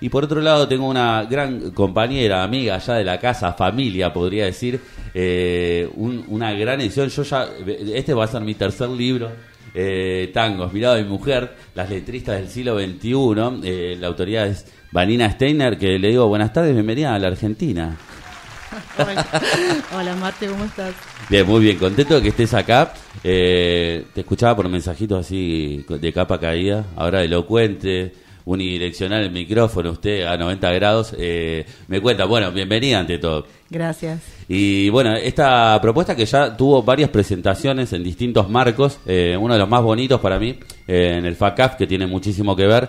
Y por otro lado tengo una gran compañera, amiga allá de la casa, familia podría decir, eh, una gran edición. Yo ya, este va a ser mi tercer libro, eh, Tangos, Mirado de mi mujer, las letristas del siglo XXI. Eh, la autoridad es Vanina Steiner, que le digo buenas tardes, bienvenida a la Argentina. Hola. Marte, ¿cómo estás? Bien, muy bien, contento de que estés acá. Eh, te escuchaba por mensajitos así de capa caída, ahora elocuente, unidireccional el micrófono, usted a 90 grados. Eh, me cuenta, bueno, bienvenida ante todo. Gracias. Y bueno, esta propuesta que ya tuvo varias presentaciones en distintos marcos, eh, uno de los más bonitos para mí, en el FACAF, que tiene muchísimo que ver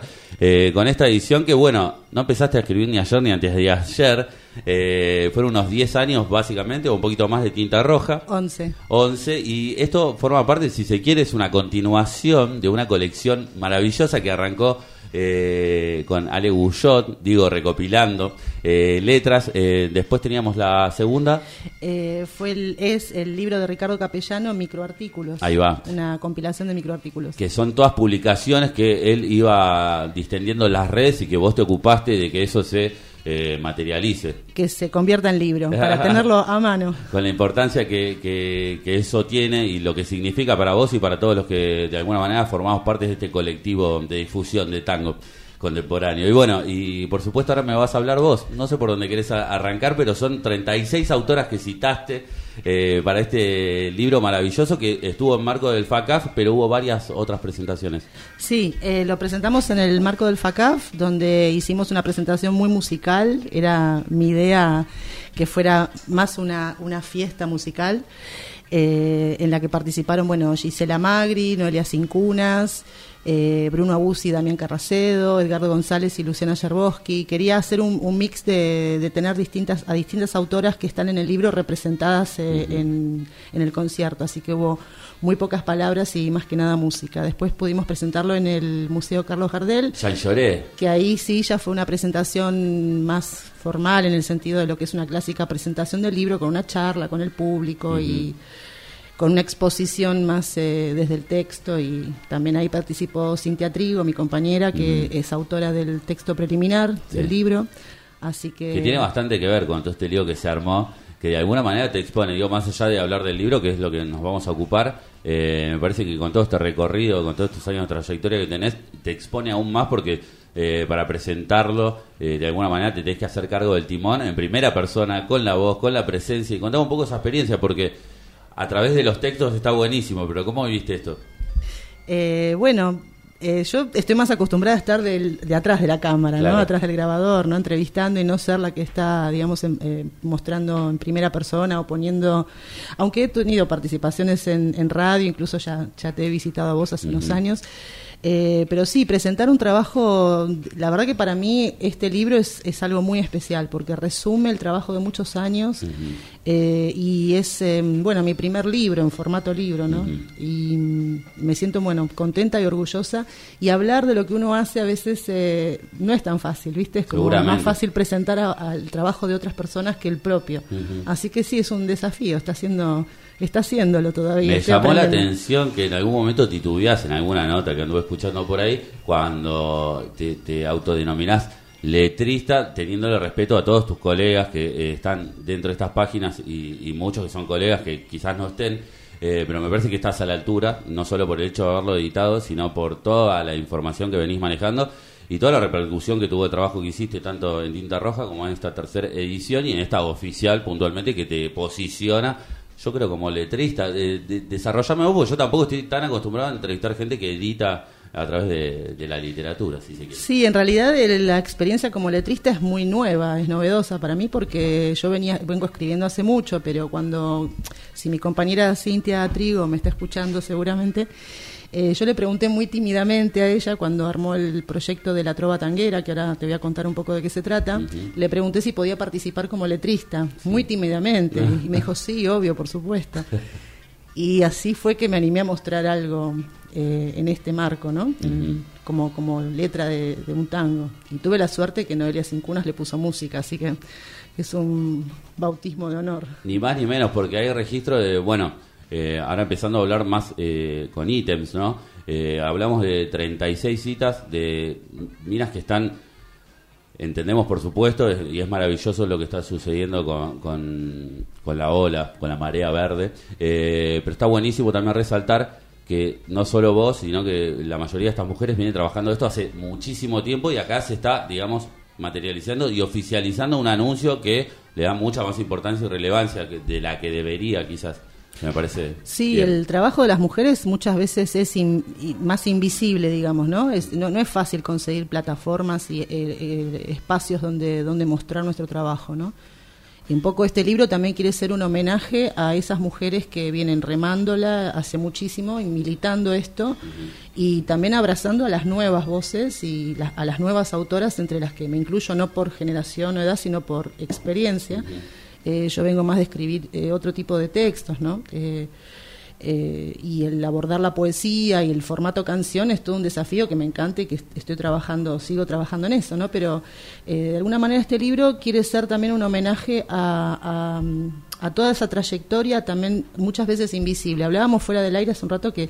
con esta edición que, bueno, no empezaste a escribir ni ayer ni antes de ayer eh, fueron unos 10 años básicamente, o un poquito más de tinta roja. 11. 11. Y esto forma parte, si se quiere, es una continuación de una colección maravillosa que arrancó eh, con Ale Guyot, digo, recopilando eh, letras. después teníamos la segunda. fue es el libro de Ricardo Capellano, Microartículos. Ahí va. Una compilación de microartículos. Que son todas publicaciones que él iba distendiendo en las redes y que vos te ocupaste de que eso se eh, materialice. Que se convierta en libro, para tenerlo a mano. Con la importancia que, que, eso tiene y lo que significa para vos y para todos los que de alguna manera formamos parte de este colectivo de difusión de tango contemporáneo. Y bueno, y por supuesto ahora me vas a hablar vos. No sé por dónde querés arrancar, pero son 36 autoras que citaste eh, para este libro maravilloso que estuvo en marco del FACAF, pero hubo varias otras presentaciones. Sí, eh, lo presentamos en el marco del FACAF, donde hicimos una presentación muy musical. Era mi idea que fuera más una, una fiesta musical. Eh, en la que participaron, bueno, Gisela Magri, Noelia Cincunas, eh, Bruno Abusi, Damián Carracedo, Edgardo González y Luciana Yerboski. Quería hacer un, mix de, tener distintas, a distintas autoras que están en el libro representadas eh, en, el concierto, así que hubo muy pocas palabras y más que nada música. Después pudimos presentarlo en el Museo Carlos Gardel. Lloré. Que ahí sí ya fue una presentación más formal en el sentido de lo que es una clásica presentación del libro con una charla con el público y con una exposición más eh, desde el texto y también ahí participó Cintia Trigo, mi compañera, que es autora del texto preliminar del libro. Así que... que tiene bastante que ver con todo este lío que se armó, que de alguna manera te expone, digo, más allá de hablar del libro, que es lo que nos vamos a ocupar, eh, me parece que con todo este recorrido, con todos estos años de trayectoria que tenés, te expone aún más porque eh, para presentarlo, de alguna manera te tenés que hacer cargo del timón en primera persona, con la voz, con la presencia, y contame un poco esa experiencia, porque a través de los textos está buenísimo, pero ¿cómo viviste esto? Eh, bueno, eh, yo estoy más acostumbrada a estar de atrás de la cámara, ¿no? Atrás del grabador, ¿no? Entrevistando y no ser la que está, digamos, eh, mostrando en primera persona o poniendo... Aunque he tenido participaciones en, radio, incluso ya, ya te he visitado a vos hace unos años, eh, pero sí, presentar un trabajo, la verdad que para mí este libro es, es algo muy especial porque resume el trabajo de muchos años eh, y es, em, bueno, mi primer libro en formato libro, ¿no? Y me siento, bueno, contenta y orgullosa y hablar de lo que uno hace a veces eh, no es tan fácil, ¿viste? Es como más fácil presentar al trabajo de otras personas que el propio. Así que sí, es un desafío, está haciendo está haciéndolo todavía. Me llamó la atención que en algún momento titubeás en alguna nota que anduve escuchando por ahí, cuando te, te autodenominás letrista, teniéndole respeto a todos tus colegas que eh, están dentro de estas páginas y, muchos que son colegas que quizás no estén, eh, pero me parece que estás a la altura, no solo por el hecho de haberlo editado, sino por toda la información que venís manejando y toda la repercusión que tuvo el trabajo que hiciste tanto en Tinta Roja como en esta tercera edición y en esta oficial puntualmente que te posiciona yo creo como letrista, de, desarrollarme vos, porque yo tampoco estoy tan acostumbrado a entrevistar gente que edita a través de, la literatura, si se quiere. Sí, en realidad la experiencia como letrista es muy nueva, es novedosa para mí porque yo venía vengo escribiendo hace mucho, pero cuando si mi compañera Cintia Trigo me está escuchando seguramente eh, yo le pregunté muy tímidamente a ella cuando armó el proyecto de la trova tanguera, que ahora te voy a contar un poco de qué se trata, le pregunté si podía participar como letrista, muy tímidamente, y me dijo, sí, obvio, por supuesto. Y así fue que me animé a mostrar algo eh, en este marco, ¿no? como, como letra de, un tango. Y tuve la suerte que Noelia Cincunas le puso música, así que es un bautismo de honor. Ni más ni menos, porque hay registro de, bueno, eh, ahora empezando a hablar más eh, con ítems, ¿no? Eh, hablamos de 36 citas de minas que están entendemos, por supuesto, y es maravilloso lo que está sucediendo con, con, la ola, con la marea verde, eh, pero está buenísimo también resaltar que no solo vos, sino que la mayoría de estas mujeres vienen trabajando esto hace muchísimo tiempo y acá se está, digamos, materializando y oficializando un anuncio que le da mucha más importancia y relevancia de la que debería quizás. Me parece. Sí, el trabajo de las mujeres muchas veces es más invisible, digamos, ¿no? Es, ¿no? es fácil conseguir plataformas y eh, eh, espacios donde, donde mostrar nuestro trabajo, ¿no? Y un poco este libro también quiere ser un homenaje a esas mujeres que vienen remándola hace muchísimo y militando esto y también abrazando a las nuevas voces y a las nuevas autoras, entre las que me incluyo no por generación o edad, sino por experiencia. Eh, yo vengo más de escribir eh, otro tipo de textos, ¿no? Eh, y el abordar la poesía y el formato canción es todo un desafío que me encanta y que estoy trabajando, sigo trabajando en eso, ¿no? Pero de alguna manera este libro quiere ser también un homenaje a, a, toda esa trayectoria, también muchas veces invisible. Hablábamos fuera del aire hace un rato que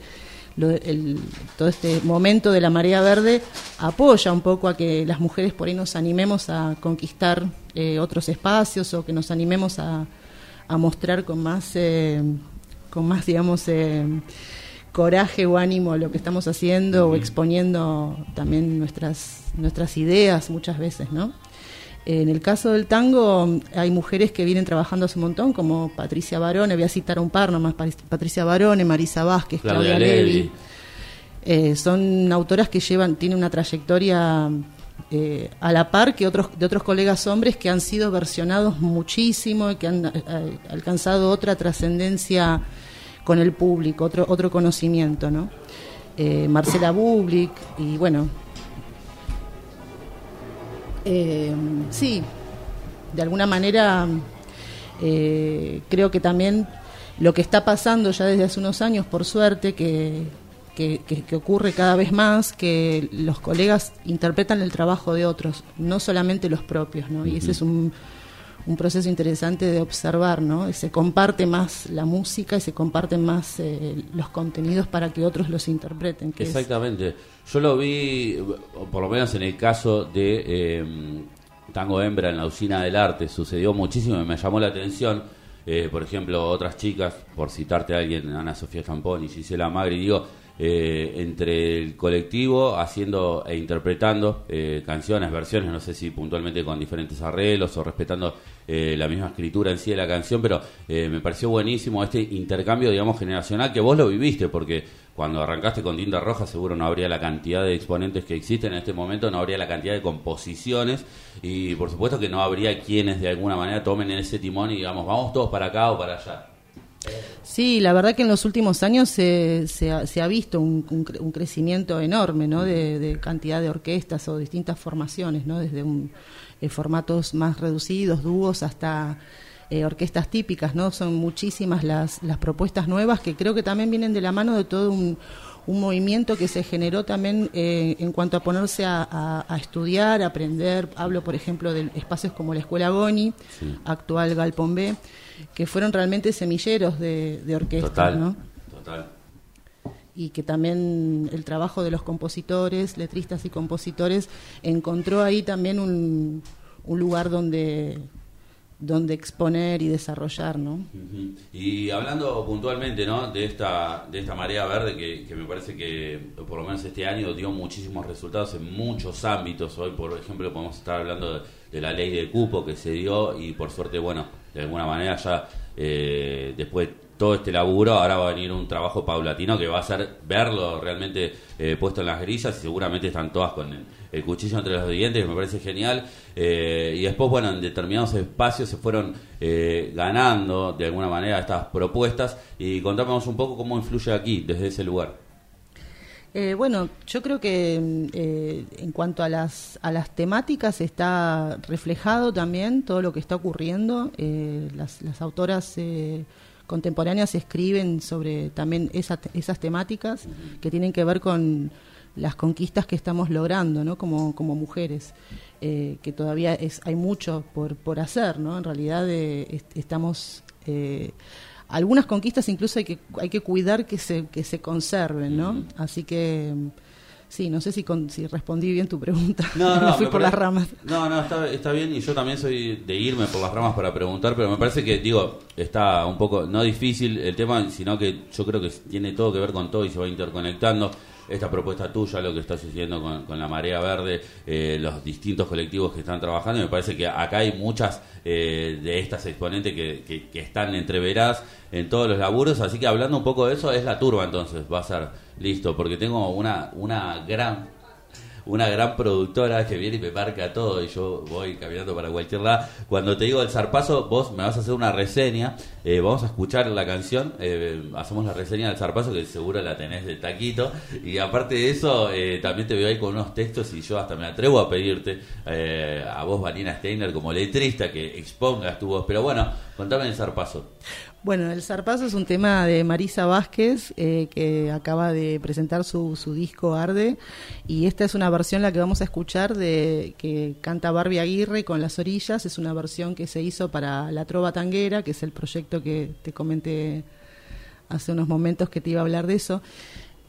el, todo este momento de la marea verde apoya un poco a que las mujeres por ahí nos animemos a conquistar eh, otros espacios o que nos animemos a, a mostrar con más con más, digamos, eh, coraje o ánimo lo que estamos haciendo o exponiendo también nuestras, nuestras ideas muchas veces, ¿no? En el caso del tango hay mujeres que vienen trabajando hace un montón, como Patricia Barone, voy a citar un par nomás, Patricia Barone, Marisa Vázquez, Claudia, Levi. Eh, son autoras que llevan, tienen una trayectoria eh, a la par que otros de otros colegas hombres que han sido versionados muchísimo y que han alcanzado otra trascendencia con el público, otro, otro conocimiento, ¿no? Eh, Marcela Bublik y bueno, eh, sí, de alguna manera eh, creo que también lo que está pasando ya desde hace unos años, por suerte, que, que, ocurre cada vez más, que los colegas interpretan el trabajo de otros, no solamente los propios, ¿no? Y ese es un, un proceso interesante de observar, ¿no? Se comparte más la música y se comparten más eh, los contenidos para que otros los interpreten. Exactamente. Yo lo vi, por lo menos en el caso de eh, Tango Hembra en la usina del arte, sucedió muchísimo y me llamó la atención. Eh, por ejemplo, otras chicas, por citarte a alguien, Ana Sofía Champón y Gisela Magri, digo, eh, entre el colectivo haciendo e interpretando eh, canciones, versiones, no sé si puntualmente con diferentes arreglos o respetando eh, la misma escritura en sí de la canción, pero me pareció buenísimo este intercambio, digamos, generacional que vos lo viviste, porque cuando arrancaste con Tinta Roja seguro no habría la cantidad de exponentes que existen en este momento, no habría la cantidad de composiciones y por supuesto que no habría quienes de alguna manera tomen ese timón y digamos, vamos todos para acá o para allá. Sí, la verdad que en los últimos años se, se, ha, visto un, crecimiento enorme ¿no? de, cantidad de orquestas o distintas formaciones, ¿no? desde un, eh, formatos más reducidos, dúos, hasta eh, orquestas típicas. ¿no? Son muchísimas las, las propuestas nuevas que creo que también vienen de la mano de todo un, un movimiento que se generó también eh, en cuanto a ponerse a, estudiar, a aprender. Hablo, por ejemplo, de espacios como la Escuela Goni, actual Galpón B, que fueron realmente semilleros de, de orquesta. Total, ¿no? total. Y que también el trabajo de los compositores, letristas y compositores, encontró ahí también un, un lugar donde donde exponer y desarrollar, ¿no? Y hablando puntualmente, ¿no? De esta de esta marea verde que, me parece que por lo menos este año dio muchísimos resultados en muchos ámbitos. Hoy, por ejemplo, podemos estar hablando de, la ley de cupo que se dio y por suerte, bueno, de alguna manera ya eh, después todo este laburo, ahora va a venir un trabajo paulatino que va a ser verlo realmente eh, puesto en las grillas y seguramente están todas con el, cuchillo entre los dientes, que me parece genial. Eh, y después, bueno, en determinados espacios se fueron eh, ganando de alguna manera estas propuestas y contámonos un poco cómo influye aquí, desde ese lugar. bueno, yo creo que en cuanto a las, a las temáticas está reflejado también todo lo que está ocurriendo. las, las autoras contemporáneas escriben sobre también esas temáticas que tienen que ver con las conquistas que estamos logrando ¿no? como, como mujeres, eh, que todavía es, hay mucho por, por hacer, ¿no? en realidad eh, estamos... Eh, algunas conquistas incluso hay que, hay que cuidar que se, que se conserven, ¿no? Así que Sí, no sé si, si respondí bien tu pregunta. No, no, me fui por las ramas. No, no, está, está bien y yo también soy de irme por las ramas para preguntar, pero me parece que, digo, está un poco, no difícil el tema, sino que yo creo que tiene todo que ver con todo y se va interconectando esta propuesta tuya, lo que está sucediendo con, la Marea Verde, eh, los distintos colectivos que están trabajando. Me parece que acá hay muchas eh, de estas exponentes que, que, están entreveradas en todos los laburos. Así que hablando un poco de eso, es la turba entonces, va a ser listo, porque tengo una, una gran una gran productora que viene y me marca todo y yo voy caminando para cualquier lado. Cuando te digo el zarpazo, vos me vas a hacer una reseña, eh, vamos a escuchar la canción, eh, hacemos la reseña del zarpazo que seguro la tenés de taquito y aparte de eso eh, también te veo ahí con unos textos y yo hasta me atrevo a pedirte a vos, Vanina Steiner, como letrista que expongas tu voz. Pero bueno, contame el zarpazo. Bueno, El Zarpazo es un tema de Marisa Vázquez, eh, que acaba de presentar su, su, disco Arde, y esta es una versión la que vamos a escuchar de que canta Barbie Aguirre con Las Orillas, es una versión que se hizo para La Trova Tanguera, que es el proyecto que te comenté hace unos momentos que te iba a hablar de eso.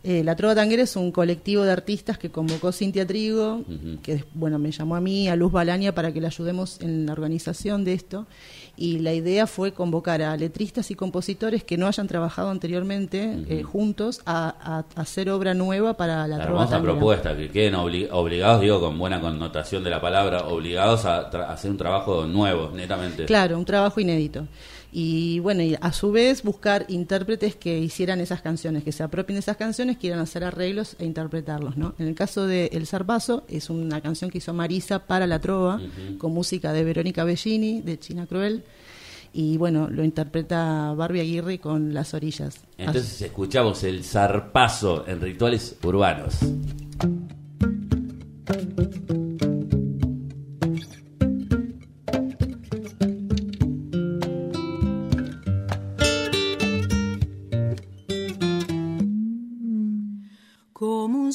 Eh, la Trova Tanguera es un colectivo de artistas que convocó Cintia Trigo, que bueno me llamó a mí, a Luz Balaña, para que le ayudemos en la organización de esto. Y la idea fue convocar a letristas y compositores que no hayan trabajado anterioramente eh, juntos a, hacer obra nueva para la, la Trova hermosa propuesta, que queden obligados, digo con buena connotación de la palabra, obligados a hacer un trabajo nuevo, netamente. Claro, un trabajo inédito y bueno, y a su vez buscar intérpretes que hicieran esesas canciones, que se apropien de esas canciones, quieran hacer arreglos e interpretarlos, ¿no? En el caso de El Zarpazo, es una canción que hizo Marisa para la trova, con música de Verónica Bellini, de China Cruel, y bueno, lo interpreta Barbie Aguirre con Las Orillas. Entonces escuchamos El Zarpazo en Rituales Urbanos.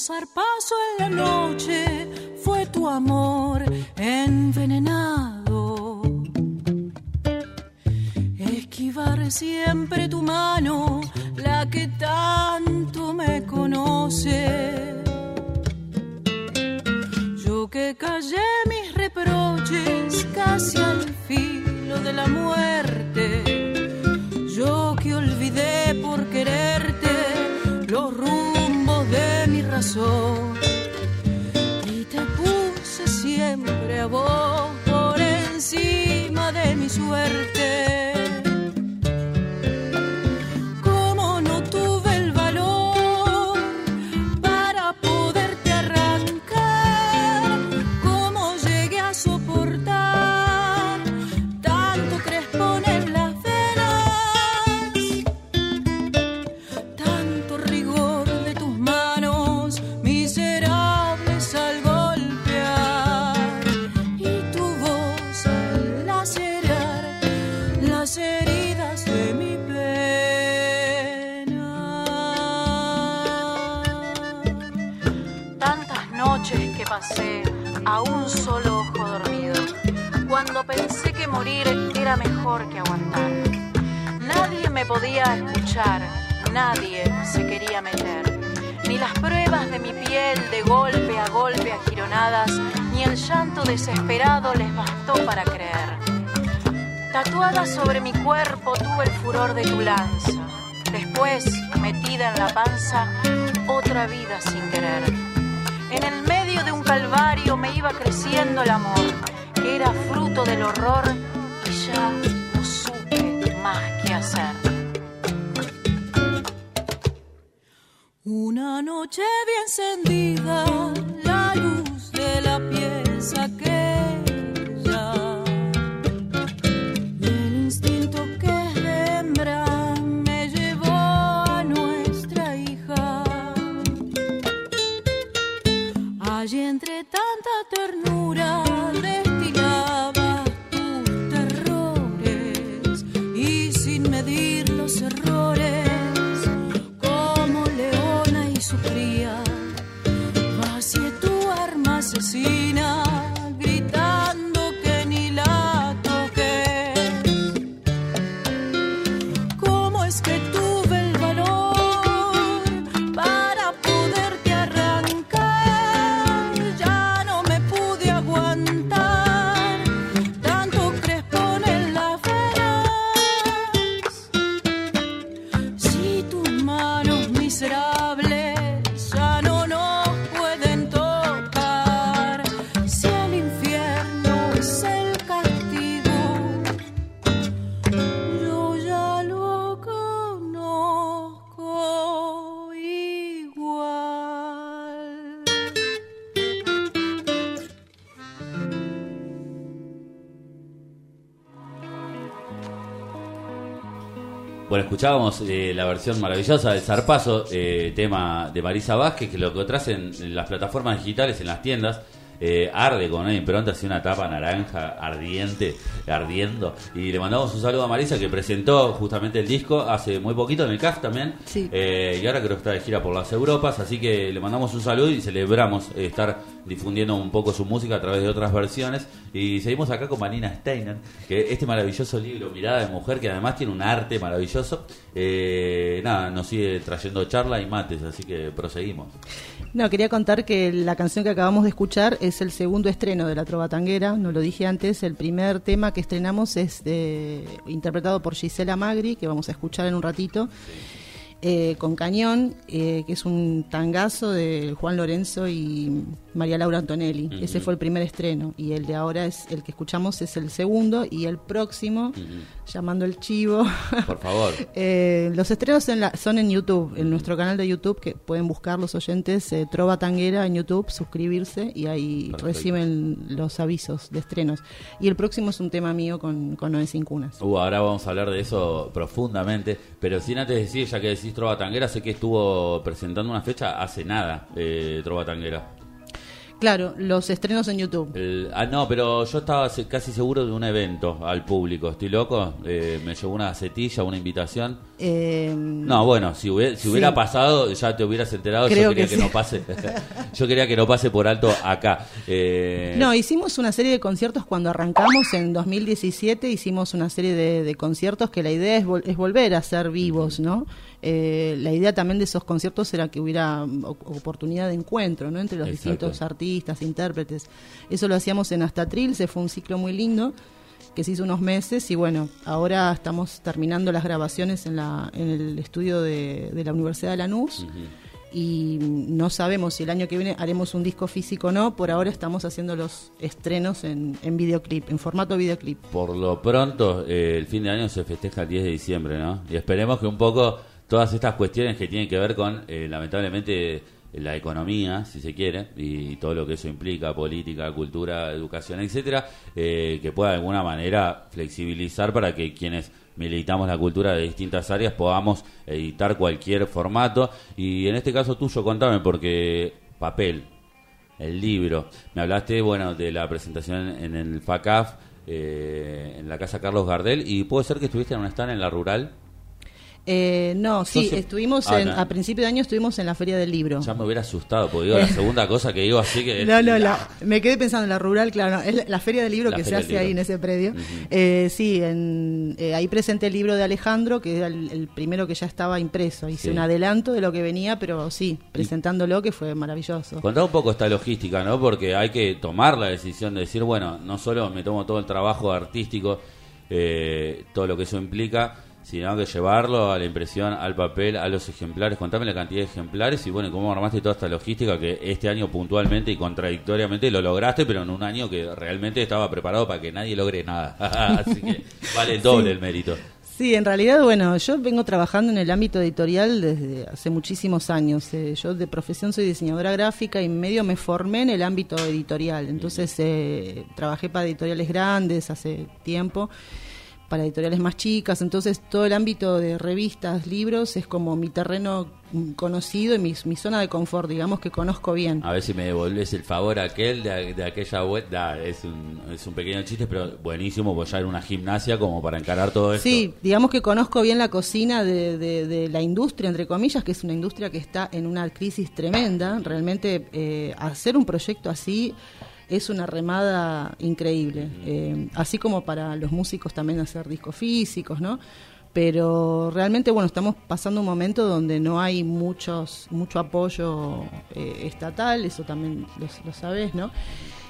Zarpazo en la noche fue tu amor envenenado. Esquivar siempre tu mano, la que tanto me conoce. Yo que callé mis reproches casi al filo de la muerte. Yo que olvidé por quererte los y te puse siempre a vos por encima de mi suerte. De tu lanza, después, metida en la panza, otra vida sin querer. En el de un calvario me iba creciendo el amor, que era fruto del horror escuchábamos eh, la versión maravillosa del Zarpazo, eh, tema de Marisa Vázquez, que lo encontrás en, en las plataformas digitales, en las tiendas. Eh, arde con una impronta, así una tapa naranja ardiente, ardiendo. Y le mandamos un saludo a Marisa que presentó justamente el disco hace muy poquito en el CAF también. Sí. Eh, y ahora creo que está de gira por las Europas, así que le mandamos un saludo y celebramos eh, estar difundiendo un poco su música a través de otras versiones. Y seguimos acá con Vanina Steiner, que este maravilloso libro, Mirada de Mujer, que además tiene un arte maravilloso. Eh, nada, nos sigue trayendo charla y mates, así que proseguimos. No, quería contar que la canción que acabamos de escuchar es el segundo estreno de La Trova Tanguera, no lo dije antes, el primer tema que estrenamos es de- interpretado por Gisela Magri, que vamos a escuchar en un ratito, eh, con Cañón, eh, que es un tangazo de Juan Lorenzo y María Laura Antonelli. Ese fue el primer estreno y el de ahora es el que escuchamos es el segundo y el próximo, llamando el chivo. Por favor. Eh, los estrenos en la- son en YouTube, en nuestro canal de YouTube, que pueden buscar los oyentes, eh, Trova Tanguera en YouTube, suscribirse y ahí Perfecto. reciben los avisos de estrenos. Y el próximo es un tema mío con, con Noé Sin Cunas. Uh, ahora vamos a hablar de eso profundamente, pero sin antes decir, ya que decís Trova Tanguera, sé que estuvo presentando una fecha hace nada, eh, Trova Tanguera. Claro, los estrenos en YouTube. El- ah, no, pero yo estaba se- casi seguro de un evento al público, estoy loco, eh, me llegó una gacetilla, una invitación. Eh, No, bueno, si hubiera, si Sí. hubiera pasado, ya te hubieras enterado, Creo yo quería que que, sí. no pase, yo quería que no pase por alto acá. Eh, No, hicimos una serie de conciertos cuando arrancamos en 2017, hicimos una serie de, de conciertos que la idea es, vol- es volver a ser vivos, ¿no? Eh, la idea también de esos conciertos era que hubiera mm, oportunidad de encuentro, ¿no? Entre los Exacto. distintos artistas, intérpretes. Eso lo hacíamos en Astatril, se fue un ciclo muy lindo que se hizo unos meses y bueno, ahora estamos terminando las grabaciones en, la, en el estudio de, de la Universidad de Lanús y no sabemos si el año que viene haremos un disco físico o no. Por ahora estamos haciendo los estrenos en, en videoclip, en formato videoclip. Por lo pronto, eh, el fin de año se festeja el 10 de diciembre, ¿no? Y esperemos que un poco todas estas cuestiones que tienen que ver con, eh, lamentablemente, la economía, si se quiere, y todo lo que eso implica, política, cultura, educación, etcétera, eh, que pueda de alguna manera flexibilizar para que quienes militamos la cultura de distintas áreas podamos editar cualquier formato. Y en este caso tuyo, contame, porque papel, el libro. Me hablaste, bueno, de la presentación en el FACAF, eh, en la casa Carlos Gardel, y puede ser que estuviste en un stand en la rural. Eh, no, sí, Entonces- estuvimos Ah, en, no. a principio de año estuvimos en la Feria del Libro. Ya me hubiera asustado, porque digo, la segunda cosa que digo así que... No, no, la- me quedé pensando en la rural, claro, no, es la, la feria del libro La que se hace ahí en ese predio. Eh, sí, en, eh, ahí presenté el libro de Alejandro, que era el, el primero que ya estaba impreso. Hice Sí. un adelanto de lo que venía, pero sí, presentándolo, que fue maravilloso. Contá un poco esta logística, ¿no? Porque hay que tomar la decisión de decir, bueno, no solo me tomo todo el trabajo artístico, eh, todo lo que eso implica, sino que llevarlo a la impresión, al papel, a los ejemplares. Contame la cantidad de ejemplares y, bueno, cómo armaste toda esta logística que este año puntualmente y contradictoriamente lo lograste, pero en un año que realmente estaba preparado para que nadie logre nada. Así que vale doble el mérito. Sí, en realidad, bueno, yo vengo trabajando en el ámbito editorial desde hace muchísimos años. Eh, yo de profesión soy diseñadora gráfica y medio me formé en el ámbito editorial. Entonces eh, trabajé para editoriales grandes hace tiempo, para editoriales más chicas. Entonces todo el ámbito de revistas, libros es como mi terreno conocido y mi, mi zona de confort, digamos que conozco bien. A ver si me devolves el favor aquel de, de aquella web. Da, es, un, es un pequeño chiste, pero buenísimo, pues ya era una gimnasia como para encarar todo esto. Sí, digamos que conozco bien la cocina de, de- de la industria, entre comillas, que es una industria que está en una crisis tremenda. Realmente eh, hacer un proyecto así es una remada increíble. Eh, así como para los músicos también hacer discos físicos, ¿no? Pero realmente, bueno, estamos pasando un momento donde no hay muchos mucho apoyo eh, estatal, eso también lo, lo sabes, ¿no?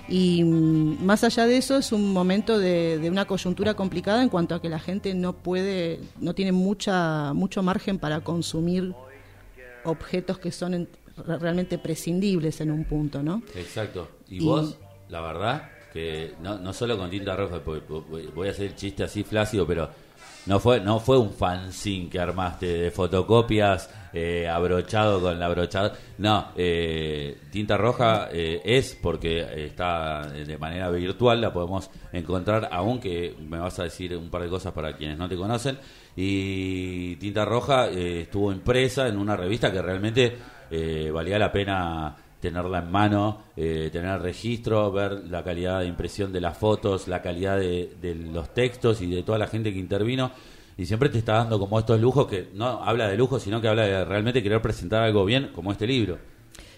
Y mm, más allá de eso es un momento de, de una coyuntura complicada en cuanto a que la gente no puede, no tiene mucha mucho margen para consumir objetos que son en- re- realmente prescindibles en un punto, ¿no? Exacto. Y, Y- vos, la verdad, que no, no solo con tinta roja, voy a hacer el chiste así flácido, pero no fue no fue un fanzine que armaste de fotocopias eh, abrochado con la abrochada. No eh, tinta roja eh, es porque está de manera virtual la podemos encontrar aunque me vas a decir un par de cosas para quienes no te conocen. Y tinta roja estuvo impresa en una revista que realmente valía la pena tenerla en mano, eh, tener registro, ver la calidad de impresión de las fotos, la calidad de, los textos y de toda la gente que intervino. Y siempre te está dando como estos lujos que no habla de lujo, sino que habla de realmente querer presentar algo bien, como este libro.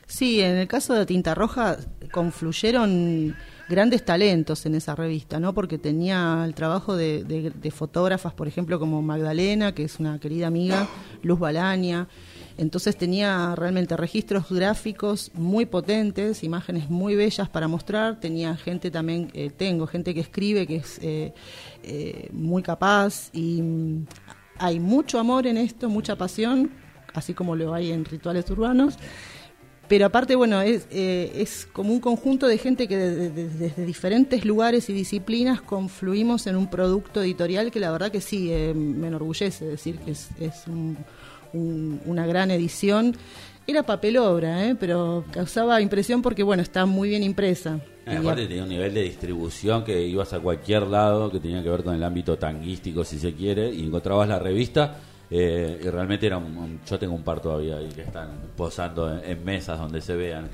Sí, en el caso de Tinta Roja confluyeron grandes talentos en esa revista, ¿no? Porque tenía el trabajo de, de fotógrafas, por ejemplo, como Magdalena, que es una querida amiga, Luz Balaña, entonces tenía realmente registros gráficos muy potentes, imágenes muy bellas para mostrar. Tenía gente también, eh, tengo gente que escribe que es eh, eh, muy capaz y mm, hay mucho amor en esto, mucha pasión, así como lo hay en rituales urbanos. Pero aparte, bueno, es, es como un conjunto de gente que desde diferentes lugares y disciplinas confluimos en un producto editorial que la verdad que sí, me enorgullece decir que es, es un, una gran edición. Era papel obra, ¿eh? pero causaba impresión porque, bueno, está muy bien impresa. Ah, aparte tenía un nivel de distribución que ibas a cualquier lado que tenía que ver con el ámbito tanguístico, si se quiere, y encontrabas la revista. Eh, y realmente era un, Yo tengo un par todavía y que están posando en, mesas donde se vean.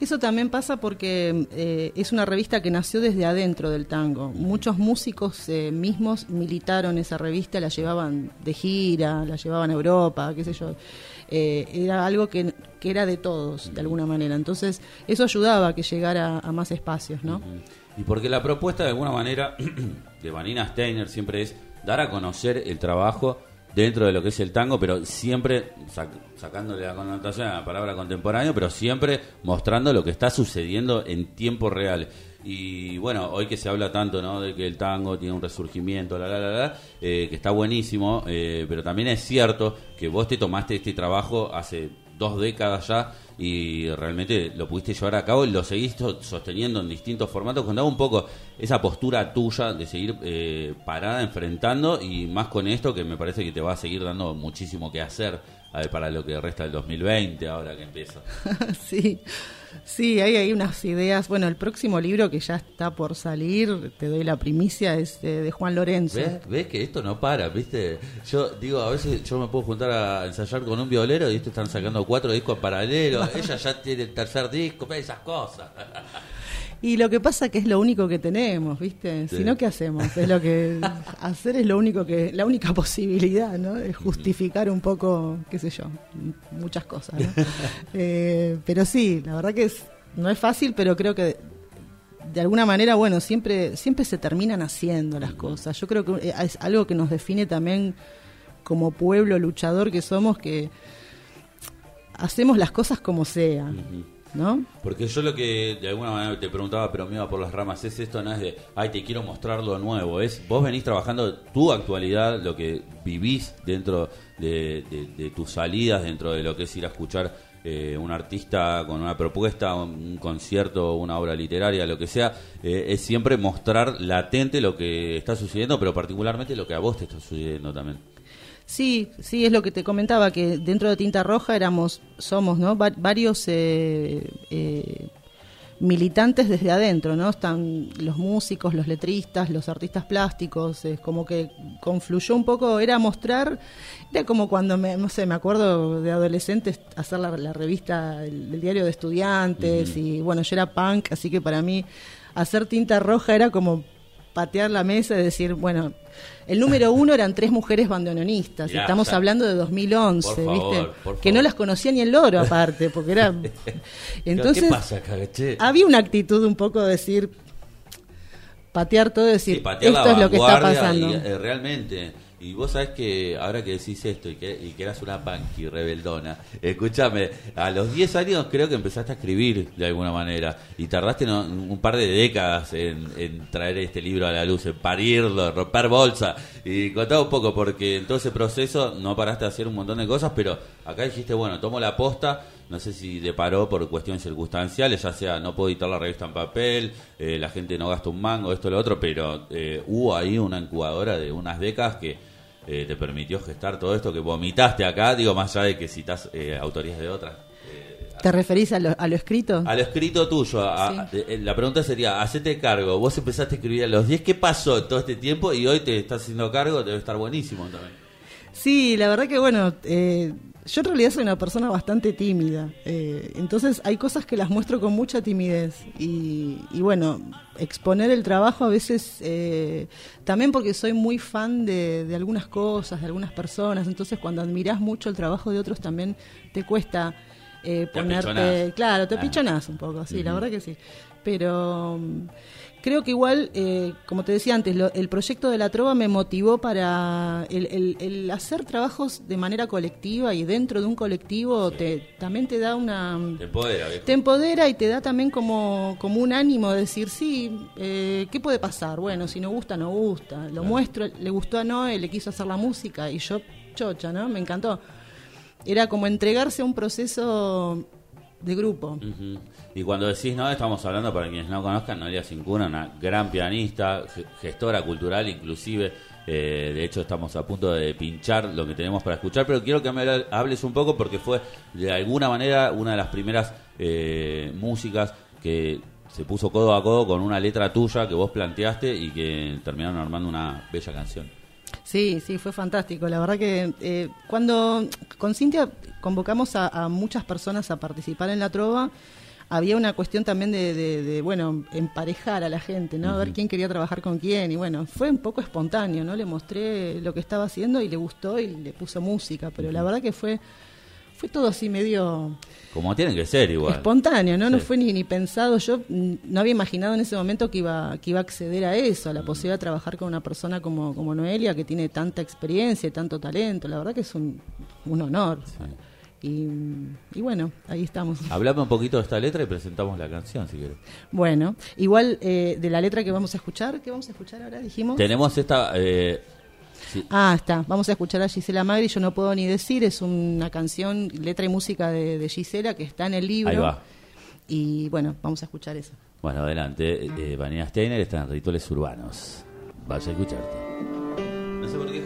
Eso también pasa porque eh, es una revista que nació desde adentro del tango. Muchos músicos eh, mismos militaron esa revista, la llevaban de gira, la llevaban a Europa, qué sé yo. Eh, era algo que, era de todos, de alguna manera. Entonces, eso ayudaba a que llegara a más espacios, ¿no? Y porque la propuesta, de alguna manera, de Vanina Steiner siempre es dar a conocer el trabajo dentro de lo que es el tango, pero siempre sacándole la connotación a la palabra contemporáneo, pero siempre mostrando lo que está sucediendo en tiempo real. Y bueno, hoy que se habla tanto ¿no? de que el tango tiene un resurgimiento, la, la, la, la eh, que está buenísimo, eh, pero también es cierto que vos te tomaste este trabajo hace dos décadas ya y realmente lo pudiste llevar a cabo y lo seguiste sosteniendo en distintos formatos. Contaba un poco esa postura tuya de seguir eh, parada, enfrentando y más con esto que me parece que te va a seguir dando muchísimo que hacer para lo que resta del 2020 ahora que empieza. sí. Sí, hay ahí unas ideas. Bueno, el próximo libro que ya está por salir, te doy la primicia, es de, Juan Lorenzo. ¿Ves? que esto no para, ¿viste? Yo digo, a veces yo me puedo juntar a ensayar con un violero y estos están sacando cuatro discos paralelos. Ella ya tiene el tercer disco, esas cosas. Y lo que pasa que es lo único que tenemos, ¿viste? Si no, ¿qué hacemos? Es lo que hacer es lo único que la única posibilidad, ¿no? De justificar un poco, qué sé yo, muchas cosas, ¿no? Eh, pero sí, la verdad que es no es fácil, pero creo que de alguna manera, bueno, siempre siempre se terminan haciendo las cosas. Yo creo que es algo que nos define también como pueblo luchador que somos que hacemos las cosas como sea. ¿No? Porque yo lo que de alguna manera te preguntaba, pero me iba por las ramas, es esto, no es de, ay, te quiero mostrar lo nuevo, es vos venís trabajando tu actualidad, lo que vivís dentro de, tus salidas, dentro de lo que es ir a escuchar eh, un artista con una propuesta, un, concierto, una obra literaria, lo que sea, eh, es siempre mostrar latente lo que está sucediendo, pero particularmente lo que a vos te está sucediendo también. Sí, sí, es lo que te comentaba, que dentro de Tinta Roja éramos, somos, ¿no? varios eh, eh, militantes desde adentro, ¿no? Están los músicos, los letristas, los artistas plásticos, es como que confluyó un poco, era mostrar, era como cuando, me, no sé, me acuerdo de adolescentes hacer la, revista, el, diario de estudiantes, y bueno, yo era punk, así que para mí hacer Tinta Roja era como patear la mesa y decir, bueno, el número uno eran tres mujeres bandoneonistas, estamos hablando de 2011, ¿viste? que no las conocía ni el loro aparte, porque era... Entonces, había una actitud un poco de decir, patear todo y decir, esto es lo que está pasando. Eh, realmente y vos sabés que ahora que decís esto y que, y que eras una punky rebeldona, escúchame, a los 10 años creo que empezaste a escribir de alguna manera y tardaste un par de décadas en, traer este libro a la luz, en parirlo, romper bolsa. Y contaba un poco, porque en todo ese proceso no paraste de hacer un montón de cosas, pero acá dijiste, bueno, tomo la posta, no sé si deparó por cuestiones circunstanciales, ya sea no puedo editar la revista en papel, eh, la gente no gasta un mango, esto, lo otro, pero eh, hubo ahí una incubadora de unas décadas que eh, te permitió gestar todo esto que vomitaste acá, digo, más allá de que citas autorías de otras. ¿Te referís a lo, a lo, escrito? A lo escrito tuyo. la pregunta sería, hacete cargo. Vos empezaste a escribir a los 10. ¿Qué pasó todo este tiempo? Y hoy te estás haciendo cargo. Debe estar buenísimo también. Sí, la verdad que bueno, eh, yo en realidad soy una persona bastante tímida, eh, entonces hay cosas que las muestro con mucha timidez y, bueno, exponer el trabajo a veces, eh, también porque soy muy fan de, algunas cosas, de algunas personas, entonces cuando admiras mucho el trabajo de otros también te cuesta ponerte, claro, te ah. un poco, sí, la verdad que sí, pero creo que igual, eh, como te decía antes, el proyecto de la trova me motivó para el, hacer trabajos de manera colectiva y dentro de un colectivo te, también te da una... Te empodera. Te empodera y te da también como, como un ánimo de decir, sí, eh, ¿qué puede pasar? Bueno, si no gusta, no gusta. Lo muestro, le gustó a Noé, le quiso hacer la música y yo, chocha, ¿no? Me encantó. Era como entregarse a un proceso de grupo. Y cuando decís no, estamos hablando, para quienes no conozcan, Noelia Cincuna, una gran pianista, gestora cultural, inclusive. Eh, de hecho, estamos a punto de pinchar lo que tenemos para escuchar, pero quiero que me hables un poco porque fue de alguna manera una de las primeras eh, músicas que se puso codo a codo con una letra tuya que vos planteaste y que terminaron armando una bella canción. Sí, sí, fue fantástico. La verdad que eh, cuando con Cintia convocamos a, muchas personas a participar en la trova, había una cuestión también de, bueno, emparejar a la gente, ¿no? A ver quién quería trabajar con quién. Y bueno, fue un poco espontáneo, ¿no? Le mostré lo que estaba haciendo y le gustó y le puso música. Pero la verdad que fue fue todo así medio... Como tiene que ser igual. Espontáneo, ¿no? No fue ni, ni pensado. Yo no había imaginado en ese momento que iba, que iba a acceder a eso, a la posibilidad de trabajar con una persona como, como Noelia, que tiene tanta experiencia y tanto talento. La verdad que es un, un honor. Y, y, bueno, ahí estamos. Hablame un poquito de esta letra y presentamos la canción, si quieres. Bueno, igual eh, de la letra que vamos a escuchar, ¿qué vamos a escuchar ahora? Dijimos. Tenemos esta. Eh, Ah, está. Vamos a escuchar a Gisela Magri. Yo no puedo ni decir. Es una canción, letra y música de, Gisela que está en el libro. Ahí va. Y bueno, vamos a escuchar eso. Bueno, adelante. Eh, Vanina Steiner está en Rituales Urbanos. Vaya a escucharte. No sé por qué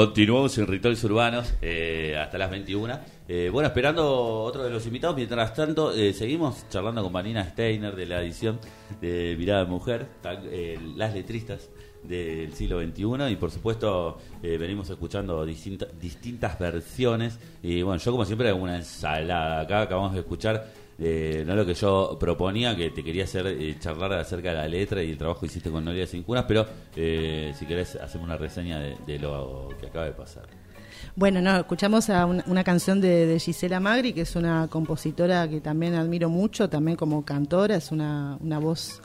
Continuamos en Rituales Urbanos eh, hasta las 21. Eh, bueno, esperando otro de los invitados. Mientras tanto, eh, seguimos charlando con Marina Steiner de la edición de Mirada de Mujer, las letristas del siglo XXI. Y por supuesto, venimos escuchando distinta- distintas versiones. Y bueno, yo como siempre hago una ensalada. Acá acabamos de escuchar. Eh, no lo que yo proponía, que te quería hacer eh, charlar acerca de la letra y el trabajo que hiciste con Noelia Sincunas, pero eh, si querés hacemos una reseña de, lo que acaba de pasar. Bueno, no, escuchamos a una, una canción de, de Gisela Magri, que es una compositora que también admiro mucho, también como cantora, es una, una voz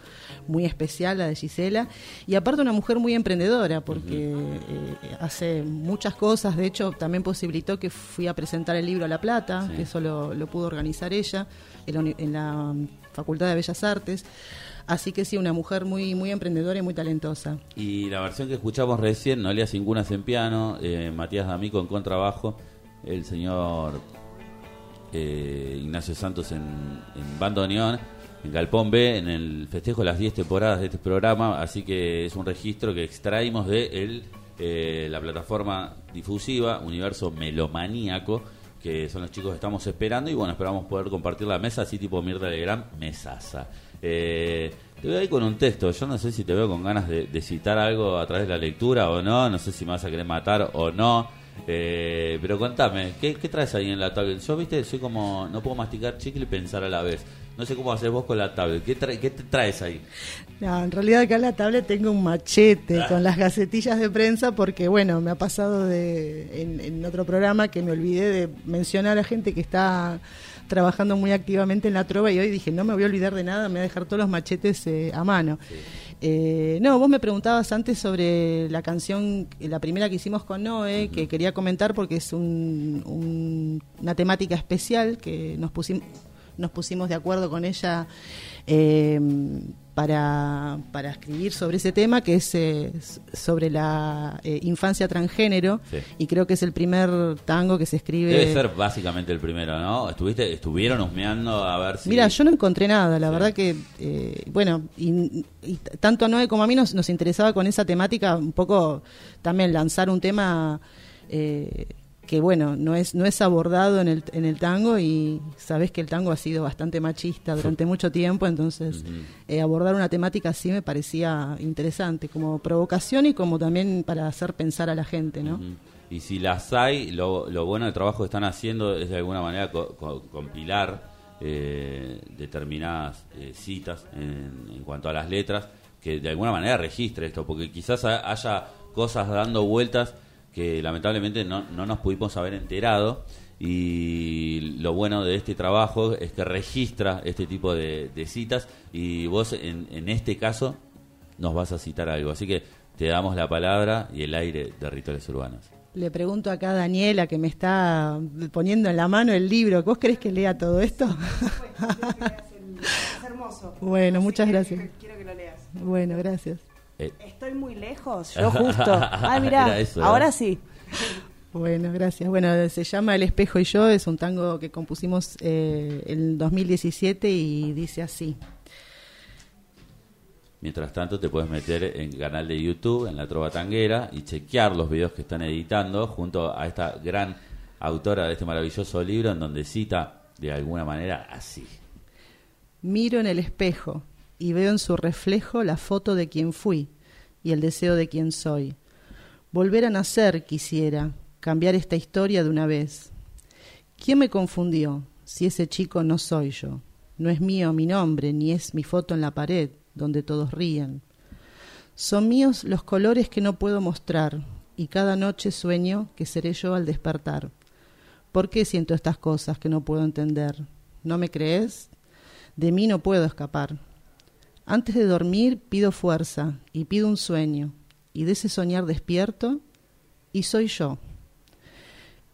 muy especial la de Gisela, y aparte una mujer muy emprendedora, porque eh, hace muchas cosas, de hecho también posibilitó que fui a presentar el libro a La Plata, Sí. que eso lo, lo pudo organizar ella en la, uni- en la Facultad de Bellas Artes, así que sí, una mujer muy, muy emprendedora y muy talentosa. Y la versión que escuchamos recién, Noelia Sincunas en piano, eh, Matías D'Amico en contrabajo, el señor eh, Ignacio Santos en, en bandoneón, en Galpón B, en el festejo de las 10 temporadas de este programa, así que es un registro que extraímos de el, eh, la plataforma difusiva Universo Melomaníaco, que son los chicos que estamos esperando y bueno, esperamos poder compartir la mesa así tipo Mirta Legrand, mesaza. Eh, te veo ahí con un texto, yo no sé si te veo con ganas de, de citar algo a través de la lectura o no, no sé si me vas a querer matar o no, eh, pero contame, ¿qué, qué traes ahí en la tablet? Yo, viste, soy como, no puedo masticar chicle y pensar a la vez. No sé cómo haces vos con la tablet, ¿qué, trae- qué te traes ahí? No, en realidad acá en la tablet tengo un machete con las gacetillas de prensa porque, bueno, me ha pasado de, en, en otro programa que me olvidé de mencionar a gente que está trabajando muy activamente en la trova y hoy dije, no me voy a olvidar de nada, me voy a dejar todos los machetes eh, a mano. Eh, no, vos me preguntabas antes sobre la canción, la primera que hicimos con Noé, que quería comentar porque es un- un- una temática especial que nos pusimos nos pusimos de acuerdo con ella eh, para, para escribir sobre ese tema, que es eh, sobre la eh, infancia transgénero, Sí. y creo que es el primer tango que se escribe. Debe ser básicamente el primero, ¿no? Estuviste, estuvieron husmeando a ver si... Mira, yo no encontré nada, la Sí. verdad que, eh, bueno, y, tanto a Noé como a mí nos, nos interesaba con esa temática un poco también lanzar un tema eh, que, bueno, no es, no es abordado en el, en el tango y sabés que el tango ha sido bastante machista durante mucho tiempo, entonces eh, abordar una temática así me parecía interesante, como provocación y como también para hacer pensar a la gente, ¿no? Y si las hay, lo, lo bueno del trabajo que están haciendo es de alguna manera co- co- compilar eh, determinadas eh, citas en, en cuanto a las letras, que de alguna manera registre esto, porque quizás ha- haya cosas dando vueltas que lamentablemente no, no nos pudimos haber enterado. Y lo bueno de este trabajo es que registra este tipo de, de citas y vos en, en este caso nos vas a citar algo. Así que te damos la palabra y el aire de rituales urbanos. Le pregunto acá a Daniela que me está poniendo en la mano el libro. ¿Vos querés que lea todo esto? Es hermoso. Bueno, muchas gracias. Quiero que lo leas. Bueno, gracias. Eh, Estoy muy lejos, yo justo. Ah, mirá, eso, ¿eh? ahora sí. Bueno, gracias. Bueno, se llama El espejo y yo, es un tango que compusimos eh, en 2017 y dice así. mientras tanto, te puedes meter en el canal de YouTube, en la Trova Tanguera, y chequear los videos que están editando junto a esta gran autora de este maravilloso libro, en donde cita de alguna manera así. Miro en el espejo y veo en su reflejo la foto de quien fui y el deseo de quien soy. Volver a nacer quisiera, cambiar esta historia de una vez. ¿Quién me confundió si ese chico no soy yo? No es mío mi nombre, ni es mi foto en la pared, donde todos ríen. Son míos los colores que no puedo mostrar, y cada noche sueño que seré yo al despertar. ¿Por qué siento estas cosas que no puedo entender? ¿No me crees? De mí no puedo escapar. Antes de dormir pido fuerza y pido un sueño, y de ese soñar despierto, y soy yo.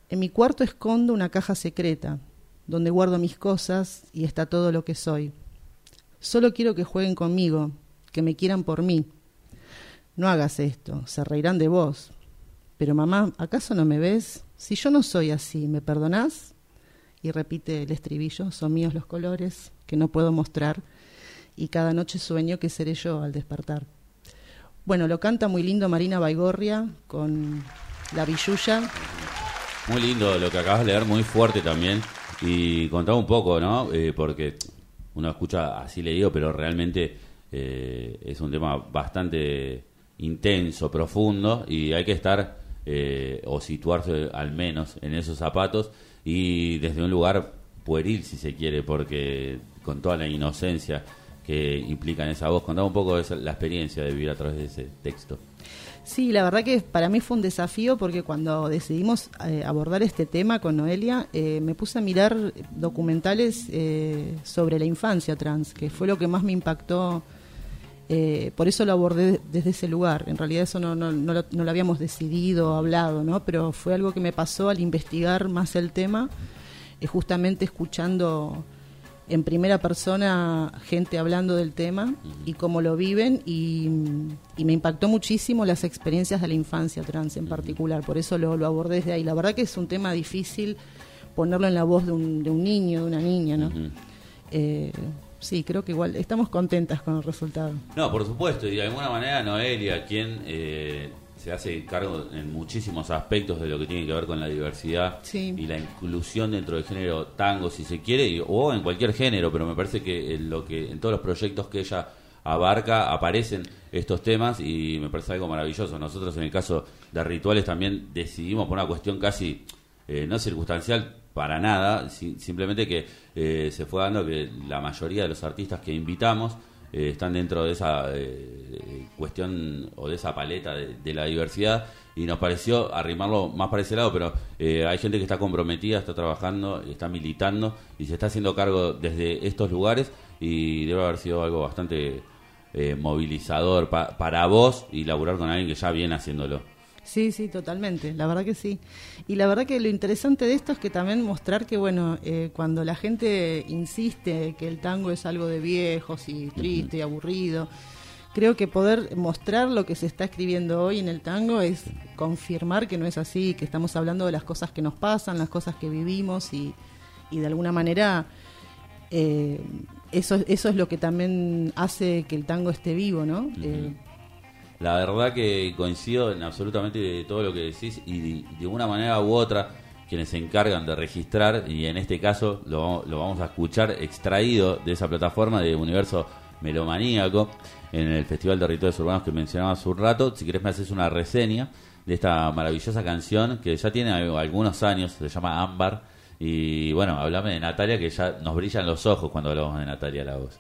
En mi cuarto escondo una caja secreta, donde guardo mis cosas y está todo lo que soy. Solo quiero que jueguen conmigo, que me quieran por mí. No hagas esto, se reirán de vos. Pero mamá, ¿acaso no me ves? Si yo no soy así, ¿me perdonás? Y repite el estribillo, son míos los colores que no puedo mostrar y cada noche sueño que seré yo al despertar. Bueno, lo canta muy lindo Marina Baigorria con la billulla. Muy lindo lo que acabas de leer, muy fuerte también. Y contaba un poco, ¿no? Eh, porque uno escucha así leído, pero realmente eh, es un tema bastante intenso, profundo, y hay que estar eh, o situarse al menos en esos zapatos y desde un lugar pueril, si se quiere, porque con toda la inocencia que implica en esa voz, contaba un poco de la experiencia de vivir a través de ese texto. Sí, la verdad que para mí fue un desafío porque cuando decidimos eh, abordar este tema con Noelia, eh, me puse a mirar documentales eh, sobre la infancia trans, que fue lo que más me impactó. por eso lo abordé desde ese lugar. En realidad eso no, no, no, lo, no, lo, habíamos decidido, hablado, ¿no? Pero fue algo que me pasó al investigar más el tema, justamente escuchando en primera persona gente hablando del tema y cómo lo viven y, me impactó muchísimo las experiencias de la infancia trans en particular, por eso lo, abordé desde ahí. La verdad que es un tema difícil ponerlo en la voz de un, de un niño, de una niña, ¿no? Eh, sí, creo que igual estamos contentas con el resultado. No, por supuesto, y de alguna manera Noelia, quien eh, se hace cargo en muchísimos aspectos de lo que tiene que ver con la diversidad y la inclusión dentro del género tango, si se quiere, o en cualquier género, pero me parece que en, lo que en todos los proyectos que ella abarca aparecen estos temas y me parece algo maravilloso. Nosotros en el caso de Rituales también decidimos por una cuestión casi eh, no circunstancial para nada, simplemente que eh, se fue dando que la mayoría de los artistas que invitamos eh, están dentro de esa eh, cuestión o de esa paleta de, la diversidad y nos pareció arrimarlo más para ese lado, pero eh, hay gente que está comprometida, está trabajando, está militando y se está haciendo cargo desde estos lugares y debe haber sido algo bastante movilizador para vos y laburar con alguien que ya viene haciéndolo. Sí, sí, totalmente, la verdad que sí. Y la verdad que lo interesante de esto es que también mostrar que, bueno, eh, cuando la gente insiste que el tango es algo de viejos y triste y aburrido, creo que poder mostrar lo que se está escribiendo hoy en el tango es confirmar que no es así, que estamos hablando de las cosas que nos pasan, las cosas que vivimos y, y de alguna manera... Eh, eso, eso es lo que también hace que el tango esté vivo, ¿no? La verdad que coincido en absolutamente todo lo que decís y de, una manera u otra quienes se encargan de registrar y en este caso lo, vamos a escuchar extraído de esa plataforma de Universo Melomaníaco en el Festival de Rituales Urbanos que mencionaba hace un rato. Si querés me haces una reseña de esta maravillosa canción que ya tiene algunos años, se llama Ámbar. Y bueno, hablame de Natalia que ya nos brillan los ojos cuando hablamos de Natalia la voz.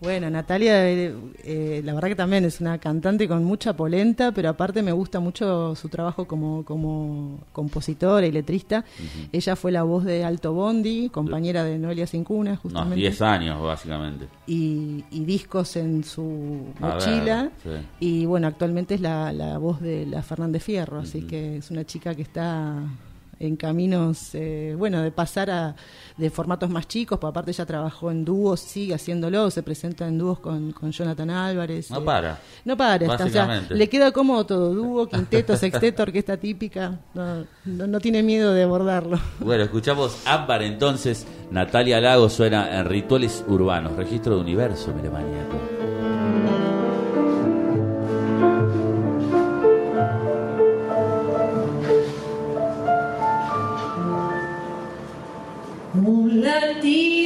Bueno, Natalia, eh, eh, la verdad que también es una cantante con mucha polenta, pero aparte me gusta mucho su trabajo como, como compositora y letrista. Ella fue la voz de Alto Bondi, compañera de Noelia Cincuna, justamente. 10 años, básicamente. Y, discos en su mochila. Y bueno, actualmente es la, la voz de la Fernández Fierro, así que es una chica que está en caminos, eh, bueno, de pasar a de formatos más chicos, porque aparte ya trabajó en dúos, sigue haciéndolo, se presenta en dúos con, con Jonathan Álvarez. No eh, para. No para, está, le queda cómodo todo, dúo, quinteto, sexteto, orquesta típica, no, no, tiene miedo de abordarlo. Bueno, escuchamos Ámbar entonces, Natalia Lago suena en Rituales Urbanos, registro de universo melemaníaco. un the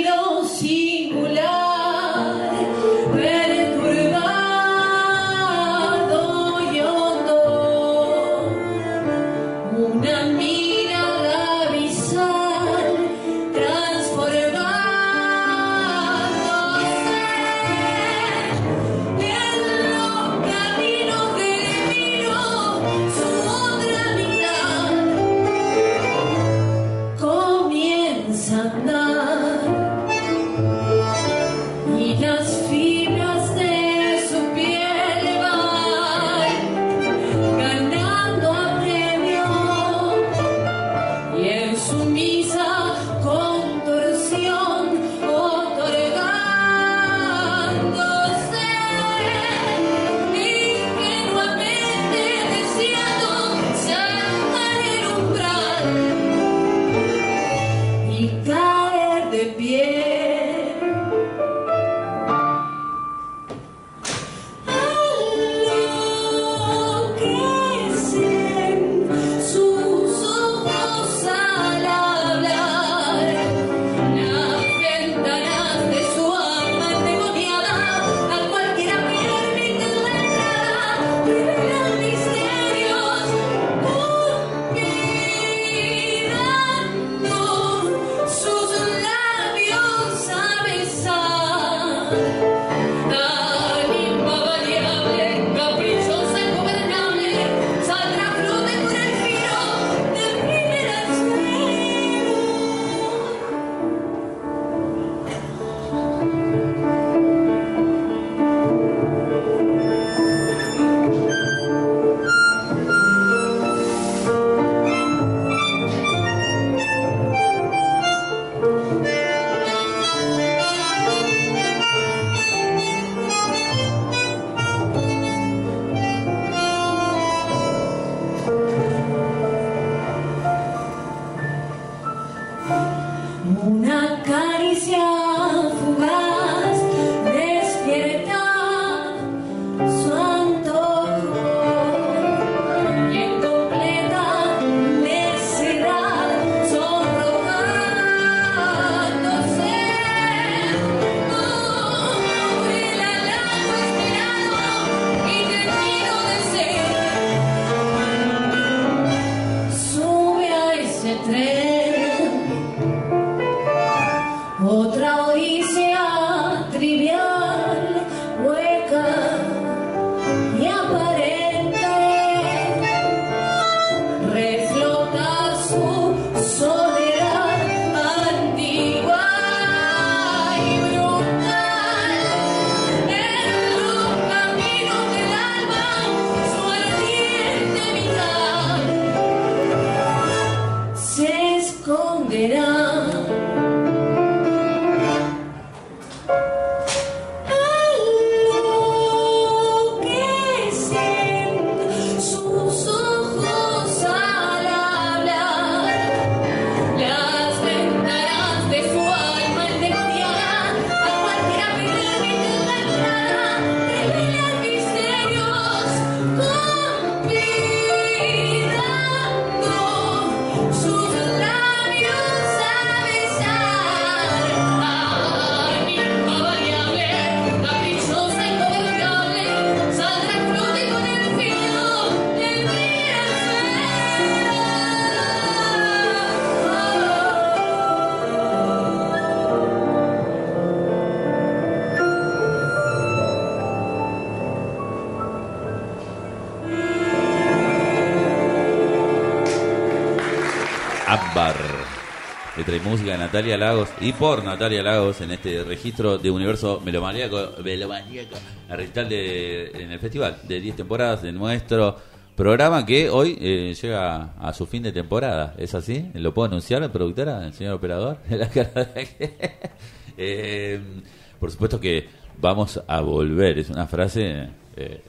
Y música Natalia Lagos y por Natalia Lagos en este registro de universo melomaníaco, melomaníaco a recital de, en el festival de 10 temporadas de nuestro programa que hoy eh, llega a su fin de temporada. ¿Es así? ¿Lo puedo anunciar, productora, el señor operador? La Eh, por supuesto que vamos a volver. Es una frase. eh,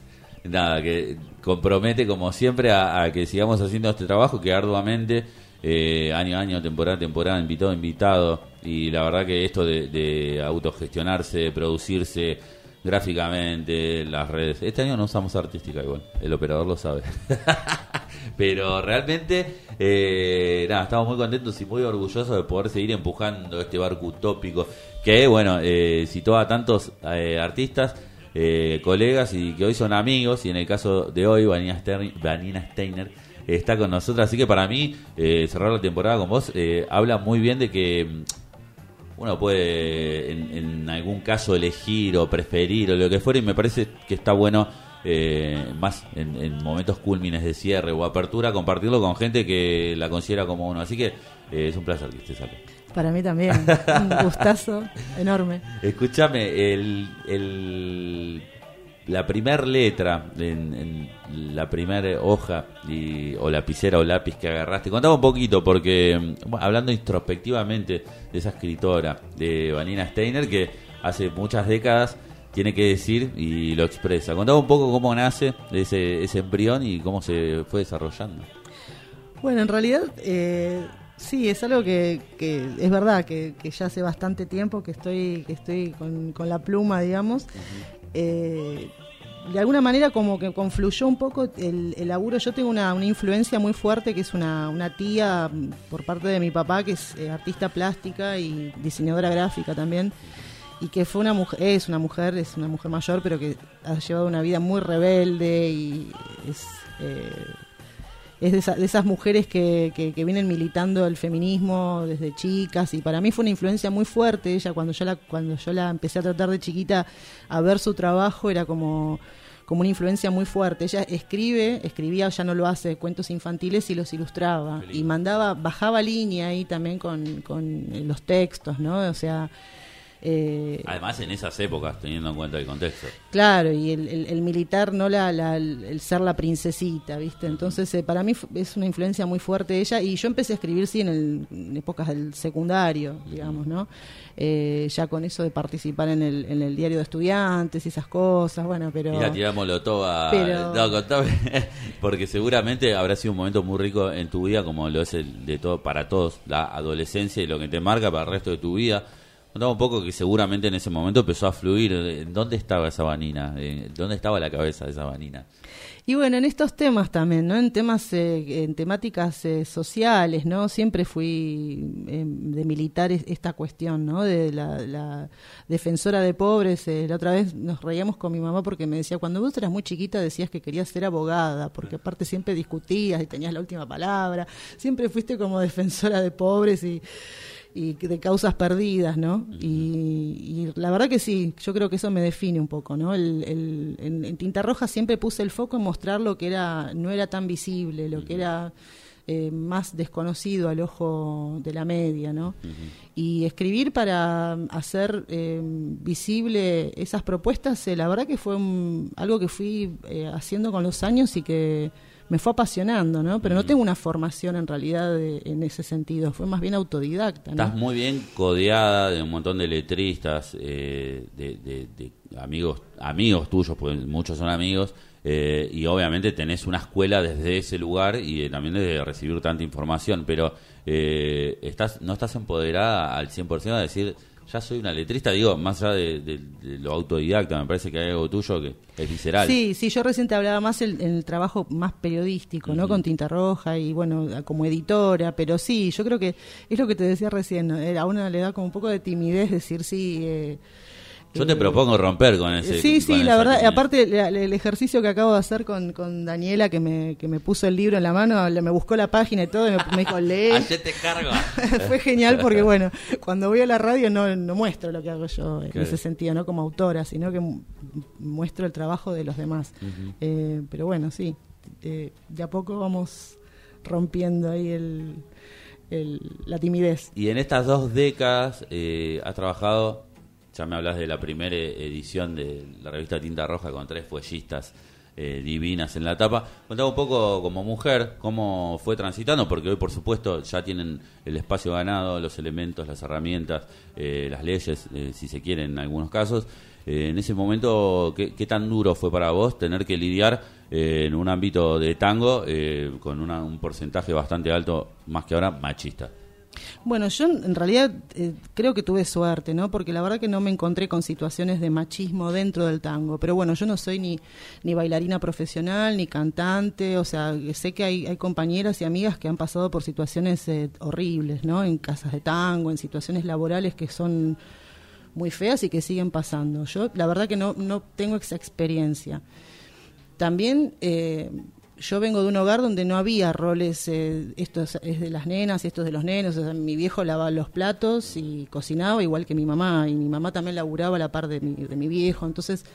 nada, que compromete como siempre a que sigamos haciendo este trabajo que arduamente, eh, año a año, temporada a temporada, invitado a invitado, y la verdad que esto de, de autogestionarse, producirse gráficamente, las redes, este año no usamos artística igual, el operador lo sabe. Pero realmente, eh, nada, estamos muy contentos y muy orgullosos de poder seguir empujando este barco utópico que, bueno, eh, citó a tantos eh, artistas, eh, colegas y que hoy son amigos. Y en el caso de hoy, Vanina, Vanina Steiner está con nosotros. Así que para mí, eh, cerrar la temporada con vos eh, habla muy bien de que mm, uno puede en, en algún caso elegir o preferir o lo que fuera y me parece que está bueno eh, más en, en momentos cúlmines de cierre o apertura compartirlo con gente que la considera como uno así que eh, es un placer que estés acá Para mí también. Un gustazo enorme. escúchame el, el- la primer letra en, en la primera hoja y, o lapicera o lápiz que agarraste. Contame un poquito porque bueno, hablando introspectivamente de esa escritora de Vanina Steiner que hace muchas décadas tiene que decir y lo expresa. Contame un poco cómo nace ese, ese embrión y cómo se fue desarrollando. Bueno, en realidad eh, sí, es algo que, que es verdad, que, que ya hace bastante tiempo que estoy, que estoy con, con la pluma, digamos. Eh, de alguna manera como que confluyó un poco el, el laburo. Yo tengo una, una influencia muy fuerte que es una, una tía por parte de mi papá que es eh, artista plástica y diseñadora gráfica también y que fue una mujer, es una mujer, es una mujer mayor, pero que ha llevado una vida muy rebelde y es, eh, es de, esa- de esas mujeres que, que, que vienen militando el feminismo desde chicas y para mí fue una influencia muy fuerte ella cuando yo la cuando yo la empecé a tratar de chiquita a ver su trabajo era como como una influencia muy fuerte. Ella escribe, escribía, ya no lo hace, cuentos infantiles y los ilustraba. Y mandaba, bajaba línea ahí también con, con los textos, ¿no? O sea, Eh, Además, en esas épocas, teniendo en cuenta el contexto. Claro, y el, el- el militar, no la, la- el ser la princesita, ¿viste? Entonces, eh, para mí es una influencia muy fuerte ella. Y yo empecé a escribir, sí, en, el- en épocas del secundario, digamos, ¿no? Eh, ya con eso de participar en el, en el diario de estudiantes y esas cosas, bueno, pero. Mira, tiramos molotov a... Pero- No, contame, porque seguramente habrá sido un momento muy rico en tu vida, como lo es el de todo para todos, la adolescencia y lo que te marca para el resto de tu vida. Contame un poco que seguramente en ese momento empezó a fluir. ¿En ¿Dónde estaba esa vanina? ¿En ¿Dónde estaba la cabeza de esa vanina? Y bueno, en estos temas también, ¿no? En temas, eh, en temáticas eh, sociales, ¿no? Siempre fui eh, de militar es- esta cuestión, ¿no? De la, la defensora de pobres. eh, la otra vez nos reíamos con mi mamá porque me decía, cuando vos eras muy chiquita decías que querías ser abogada, porque aparte siempre discutías y tenías la última palabra. Siempre fuiste como defensora de pobres y y de causas perdidas, ¿no? y, y la verdad que sí, yo creo que eso me define un poco, ¿no? El, el- en, en Tinta Roja siempre puse el foco en mostrar lo que era, no era tan visible, lo que era eh, más desconocido al ojo de la media, ¿no? Y escribir para hacer eh, visible esas propuestas, eh, la verdad que fue un- algo que fui eh, haciendo con los años y que me fue apasionando, ¿no? Pero no tengo una formación en realidad de- en ese sentido, fue más bien autodidacta, ¿no? Estás muy bien codeada de un montón de letristas, eh, de, de- de amigos amigos tuyos, pues muchos son amigos, eh, y obviamente tenés una escuela desde ese lugar y eh, también de recibir tanta información, pero eh, estás no estás empoderada al 100% a decir, ya soy una letrista, digo, más allá de, de- de lo autodidacta, me parece que hay algo tuyo que es visceral. Sí, sí, yo recién te hablaba más el- en el trabajo más periodístico, ¿no? Con Tinta Roja y bueno, como editora, pero sí, yo creo que es lo que te decía recién, ¿no? Eh, a uno le da como un poco de timidez decir sí. eh, Yo te propongo romper con ese Sí, sí, la verdad, timidez. aparte la- el ejercicio que acabo de hacer con, con Daniela, que me, que me puso el libro en la mano, le- me buscó la página y todo, y me, me dijo, lee. Hacete cargo. Fue genial porque, bueno, cuando voy a la radio no, no muestro lo que hago yo en ese sentido, no como autora, sino que mu- muestro el trabajo de los demás. Eh, pero bueno, sí, eh, de a poco vamos rompiendo ahí el, el- la timidez. Y en estas dos décadas eh, has trabajado, ya me hablas de la primera edición de la revista Tinta Roja con tres fuellistas eh, divinas en la tapa. Contame un poco como mujer cómo fue transitando, porque hoy por supuesto ya tienen el espacio ganado, los elementos, las herramientas, eh, las leyes, eh, si se quiere en algunos casos. Eh, en ese momento, ¿qué, qué tan duro fue para vos tener que lidiar eh, en un ámbito de tango con una- un porcentaje bastante alto, más que ahora, machista? Bueno, yo en realidad eh, creo que tuve suerte, ¿no? Porque la verdad que no me encontré con situaciones de machismo dentro del tango. Pero bueno, yo no soy ni, ni bailarina profesional, ni cantante. O sea, sé que hay, compañeras y amigas que han pasado por situaciones eh, horribles, ¿no? En casas de tango, en situaciones laborales que son muy feas y que siguen pasando. Yo la verdad que no, no tengo esa experiencia. También eh, yo vengo de un hogar donde no había roles, eh, esto es, es de las nenas y esto es de los nenos. O sea, mi viejo lavaba los platos y cocinaba igual que mi mamá, y mi mamá también laburaba a la par de mi, de mi viejo. Entonces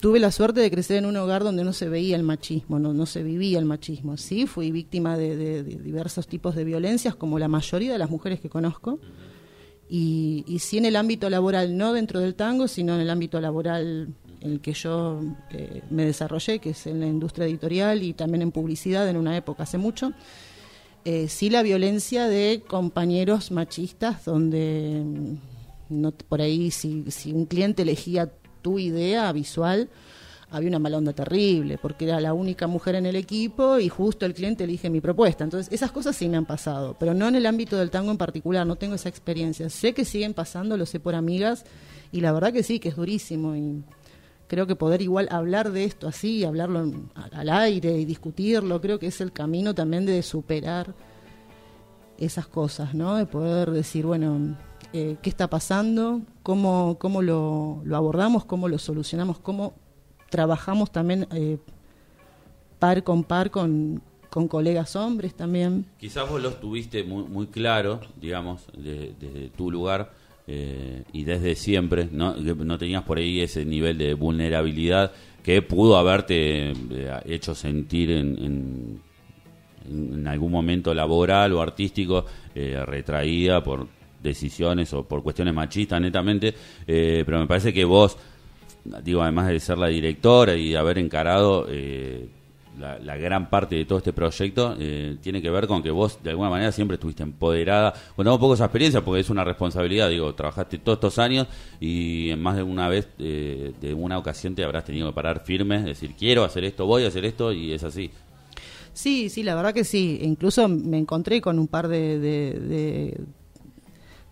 tuve la suerte de crecer en un hogar donde no se veía el machismo, no, no se vivía el machismo. Sí, fui víctima de, de- de diversos tipos de violencias, como la mayoría de las mujeres que conozco. Y, y sí en el ámbito laboral, no dentro del tango, sino en el ámbito laboral el que yo eh, me desarrollé, que es en la industria editorial y también en publicidad en una época hace mucho. Eh, sí la violencia de compañeros machistas donde mm, por ahí si, si un cliente elegía tu idea visual, había una mala onda terrible, porque era la única mujer en el equipo y justo el cliente elige mi propuesta. Entonces, esas cosas sí me han pasado, pero no en el ámbito del tango en particular, no tengo esa experiencia. Sé que siguen pasando, lo sé por amigas, y la verdad que sí, que es durísimo. Y creo que poder igual hablar de esto así, hablarlo al aire y discutirlo, creo que es el camino también de superar esas cosas, ¿no? De poder decir, bueno, eh, ¿qué está pasando? ¿Cómo, cómo lo, lo abordamos? ¿Cómo lo solucionamos? ¿Cómo trabajamos también eh, par con par con, con colegas hombres también? Quizás vos lo tuviste muy, muy claro, digamos, de- desde tu lugar eh, y desde siempre, ¿no? No tenías por ahí ese nivel de vulnerabilidad que pudo haberte eh, hecho sentir en, en, en algún momento laboral o artístico eh, retraída por decisiones o por cuestiones machistas netamente, pero me parece que vos, digo, además de ser la directora y haber encarado la, la gran parte de todo este proyecto, eh, tiene que ver con que vos de alguna manera siempre estuviste empoderada. Contame un poco esa experiencia porque es una responsabilidad, digo, trabajaste todos estos años y en más de una vez, eh, de una ocasión te habrás tenido que parar firme, decir, quiero hacer esto, voy a hacer esto y es así. Sí, sí, la verdad que sí. Incluso me encontré con un par de, de,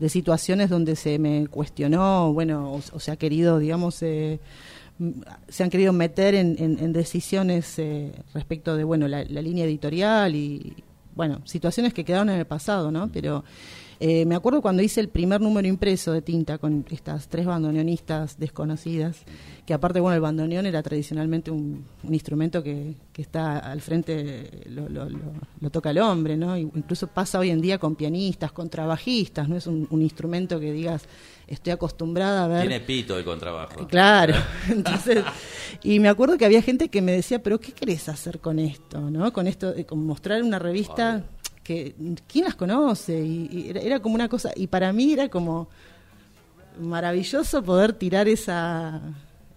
situaciones donde se me cuestionó, bueno, o, o se ha querido, digamos, eh, se han querido meter en, en- en decisiones eh, respecto de, bueno, la, la línea editorial y, bueno, situaciones que quedaron en el pasado, ¿no? Pero eh, me acuerdo cuando hice el primer número impreso de tinta con estas tres bandoneonistas desconocidas, que aparte, bueno, el bandoneón era tradicionalmente un, un instrumento que, que está al frente, lo, lo- lo- lo toca el hombre, ¿no? Incluso pasa hoy en día con pianistas, con trabajistas, no es un, un instrumento que digas, estoy acostumbrada a ver... Tiene pito el contrabajo. Claro, entonces, y me acuerdo que había gente que me decía, pero ¿qué querés hacer con esto? ¿No? Con esto, eh, con mostrar una revista que, ¿quién las conoce? Y, y era, era como una cosa, y para mí era como maravilloso poder tirar esa,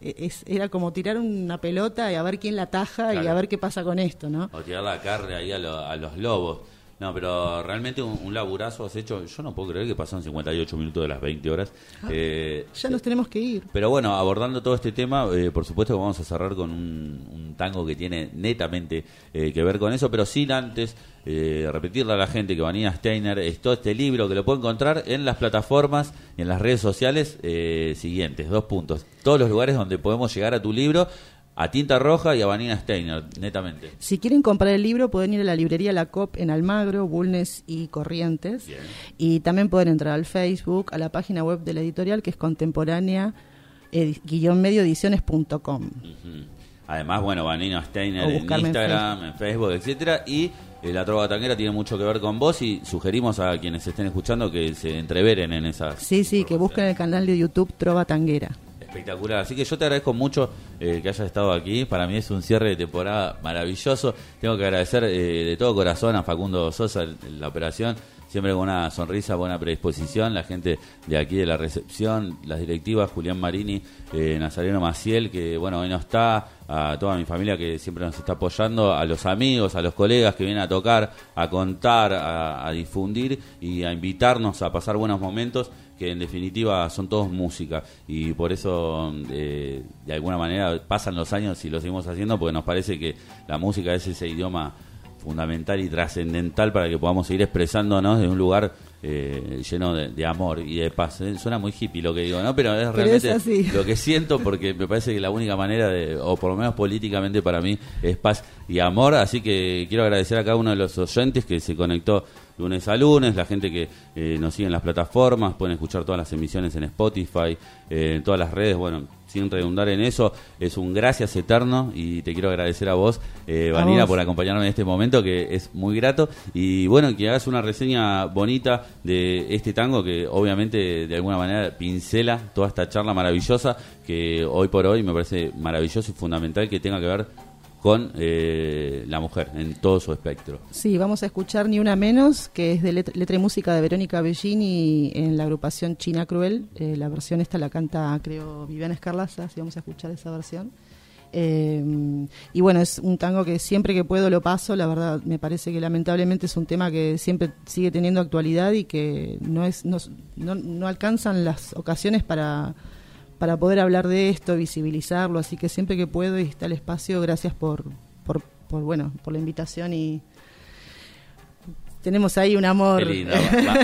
e- es- era como tirar una pelota y a ver quién la taja y a ver qué pasa con esto, ¿no? O tirar la carne ahí a, lo- a los lobos. No, pero realmente un, un laburazo has hecho. Yo no puedo creer que pasaron 58 minutos de las 20 horas. Eh, Ya nos tenemos que ir. pero bueno, abordando todo este tema, eh, por supuesto que vamos a cerrar con un, un tango que tiene netamente eh, que ver con eso, pero sin antes eh, repetirle a la gente que Vanina Steiner es todo este libro que lo puede encontrar en las plataformas y en las redes sociales eh, siguientes, dos puntos. Todos los lugares donde podemos llegar a tu libro, a Tinta Roja y a Vanina Steiner, netamente. Si quieren comprar el libro, pueden ir a la librería La Cop en Almagro, Bulnes y Corrientes. Bien. Y también pueden entrar al Facebook, a la página web de la editorial, que es contemporánea, edi- guion medio ediciones.com. Ujú. Además, bueno, Vanina Steiner en Instagram, en Facebook, etcétera, y eh, la trova tanguera tiene mucho que ver con vos y sugerimos a quienes estén escuchando que se entreveren en esas. Sí, sí, que busquen el canal de YouTube Trova Tanguera. Espectacular. Así que yo te agradezco mucho eh, que hayas estado aquí. Para mí es un cierre de temporada maravilloso. Tengo que agradecer eh, de todo corazón a Facundo Sosa la operación. Siempre con una sonrisa, buena predisposición. La gente de aquí de la recepción, las directivas, Julián Marini, eh, Nazareno Maciel, que bueno, hoy no está. A toda mi familia que siempre nos está apoyando. A los amigos, a los colegas que vienen a tocar, a contar, a, a difundir y a invitarnos a pasar buenos momentos que en definitiva son todos música y por eso eh, de alguna manera pasan los años y lo seguimos haciendo porque nos parece que la música es ese idioma fundamental y trascendental para que podamos seguir expresándonos de un lugar eh, lleno de, de amor y de paz. Eh, Suena muy hippie lo que digo, ¿no? Pero es Pero realmente es lo que siento porque me parece que la única manera de, o por lo menos políticamente para mí, es paz y amor. Así que quiero agradecer a cada uno de los oyentes que se conectó lunes a lunes, la gente que eh, nos sigue en las plataformas, pueden escuchar todas las emisiones en Spotify, eh, en todas las redes, bueno, sin redundar en eso, es un gracias eterno y te quiero agradecer a vos, eh, Vanina, por acompañarme en este momento que es muy grato. Y bueno, que hagas una reseña bonita de este tango que obviamente de alguna manera pincela toda esta charla maravillosa que hoy por hoy me parece maravilloso y fundamental que tenga que ver con eh, la mujer en todo su espectro. Sí, vamos a escuchar Ni Una Menos, que es de letra, y música de Verónica Bellini en la agrupación China Cruel. Eh, la versión esta la canta, creo, Viviana Escarlaza, si vamos a escuchar esa versión. Eh, y bueno, es un tango que siempre que puedo lo paso, la verdad me parece que lamentablemente es un tema que siempre sigue teniendo actualidad y que no, es, no, no alcanzan las ocasiones para, para poder hablar de esto, visibilizarlo, así que siempre que puedo y está el espacio, gracias por, por, por bueno, por la invitación y tenemos ahí un amor.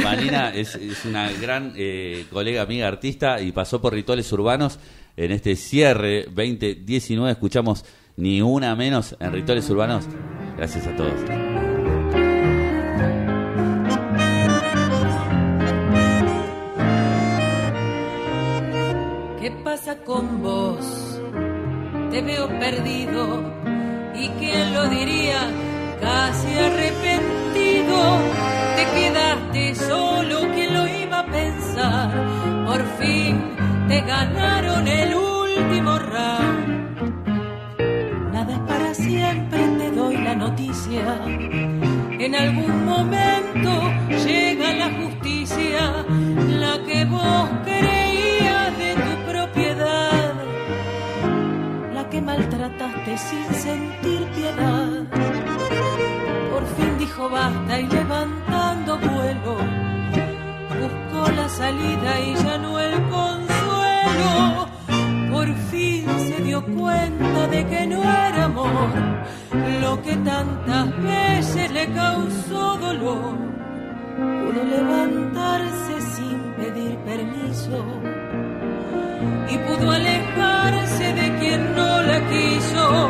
Vanina es, es una gran eh, colega, amiga, artista y pasó por rituales urbanos en este cierre 2019. Escuchamos ni una menos en rituales urbanos. Gracias a todos. ¿Qué pasa con vos? Te veo perdido y quién lo diría, casi arrepentido. Te quedaste solo, ¿quién lo iba a pensar? Por fin te ganaron el último round. Nada es para siempre, te doy la noticia. En algún momento llega la justicia, la que vos creías maltrataste sin sentir piedad. Por fin dijo basta y levantando vuelo, buscó la salida y ya no el consuelo. Por fin se dio cuenta de que no era amor lo que tantas veces le causó dolor. Pudo levantarse sin pedir permiso y pudo alejarse de quien no la quiso.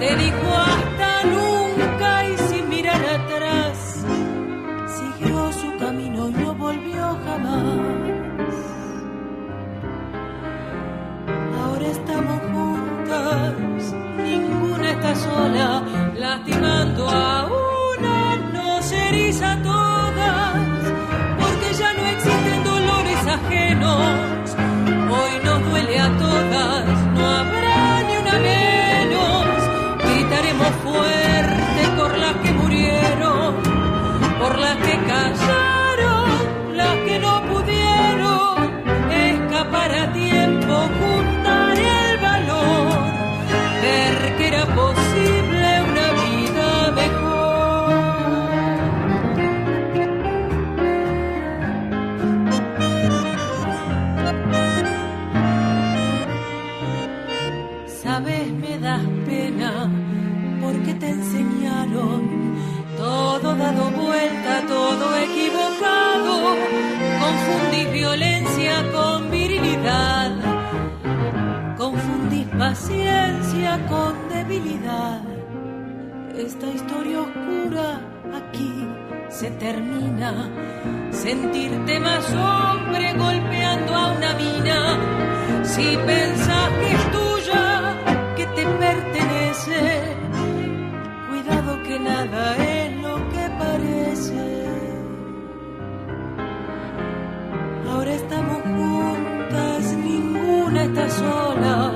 Te dijo hasta nunca y sin mirar atrás, siguió su camino y no volvió jamás. Ahora estamos juntas, ninguna está sola, lastimando a una, nos eriza a todas, Esta historia oscura aquí se termina. Sentirte más hombre golpeando a una mina. Si pensás que es tuya, que te pertenece, cuidado que nada es lo que parece. Ahora estamos juntas, ninguna está sola,